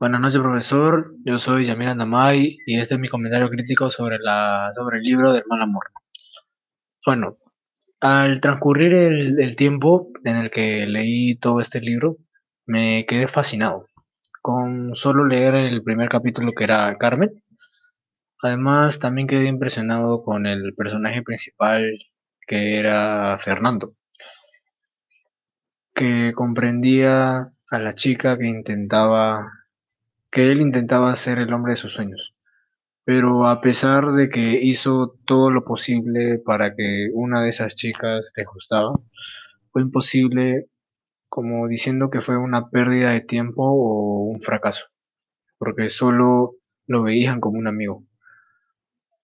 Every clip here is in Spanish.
Buenas noches, profesor. Yo soy Yamir Andamay y este es mi comentario crítico sobre, la, sobre el libro del mal amor. Bueno, al transcurrir el, el tiempo en el que leí todo este libro, me quedé fascinado con solo leer el primer capítulo que era Carmen. Además, también quedé impresionado con el personaje principal que era Fernando, que comprendía a la chica que intentaba que él intentaba ser el hombre de sus sueños, pero a pesar de que hizo todo lo posible para que una de esas chicas le gustaba, fue imposible como diciendo que fue una pérdida de tiempo o un fracaso, porque solo lo veían como un amigo.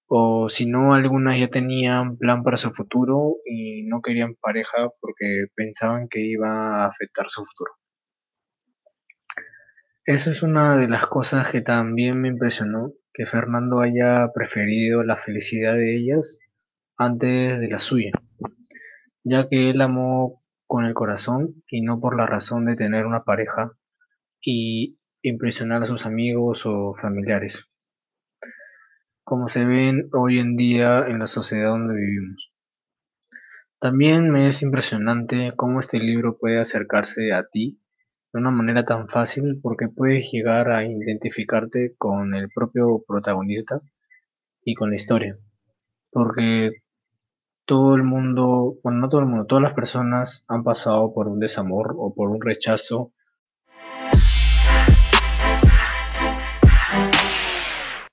O si no, algunas ya tenían plan para su futuro y no querían pareja porque pensaban que iba a afectar su futuro. Eso es una de las cosas que también me impresionó, que Fernando haya preferido la felicidad de ellas antes de la suya, ya que él amó con el corazón y no por la razón de tener una pareja y impresionar a sus amigos o familiares, como se ven hoy en día en la sociedad donde vivimos. También me es impresionante cómo este libro puede acercarse a ti de una manera tan fácil porque puedes llegar a identificarte con el propio protagonista y con la historia. Porque todo el mundo, bueno, no todo el mundo, todas las personas han pasado por un desamor o por un rechazo